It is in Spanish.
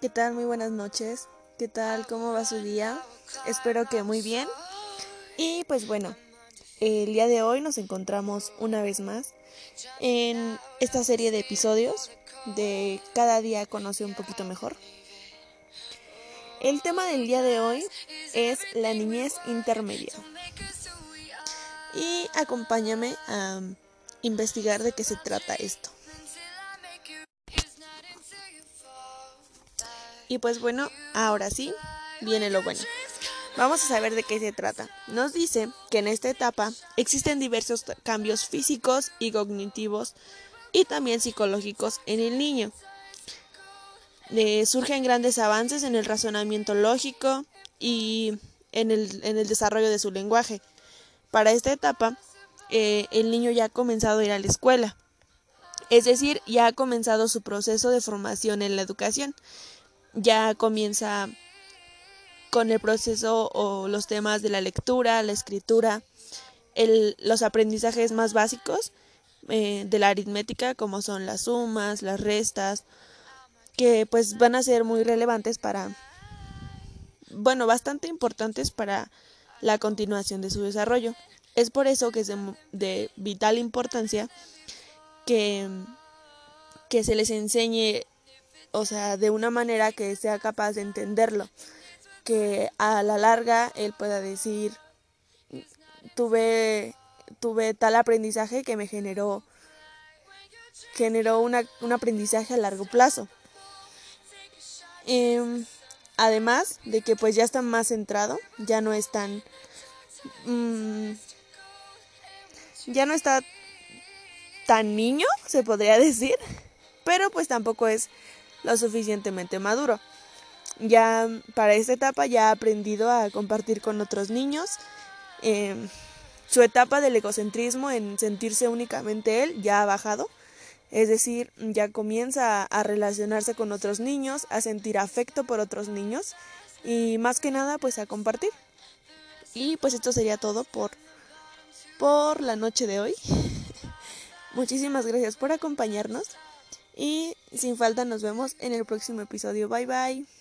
¿qué tal? Muy buenas noches. ¿Qué tal? ¿Cómo va su día? Espero que muy bien. Y pues bueno, el día de hoy nos encontramos una vez más en esta serie de episodios de Cada día conoce un poquito mejor. El tema del día de hoy es la niñez intermedia. Y acompáñame a investigar de qué se trata esto. Y pues bueno, ahora sí, viene lo bueno. Vamos a saber de qué se trata. Nos dice que en esta etapa existen diversos cambios físicos y cognitivos y también psicológicos en el niño. Surgen grandes avances en el razonamiento lógico y en el, en el desarrollo de su lenguaje. Para esta etapa, eh, el niño ya ha comenzado a ir a la escuela, es decir, ya ha comenzado su proceso de formación en la educación ya comienza con el proceso o los temas de la lectura, la escritura, los aprendizajes más básicos eh, de la aritmética como son las sumas, las restas, que pues van a ser muy relevantes para, bueno, bastante importantes para la continuación de su desarrollo. Es por eso que es de, de vital importancia que, que se les enseñe o sea, de una manera que sea capaz de entenderlo, que a la larga él pueda decir, tuve, tuve tal aprendizaje que me generó, generó una, un aprendizaje a largo plazo. Em, además de que pues ya está más centrado, ya no es tan... Mm, ya no está tan niño, se podría decir, pero pues tampoco es lo suficientemente maduro. Ya para esta etapa ya ha aprendido a compartir con otros niños. Em, su etapa del egocentrismo en sentirse únicamente él ya ha bajado. Es decir, ya comienza a relacionarse con otros niños, a sentir afecto por otros niños y más que nada pues a compartir. Y pues esto sería todo por, por la noche de hoy. Muchísimas gracias por acompañarnos. Y sin falta nos vemos en el próximo episodio. Bye bye.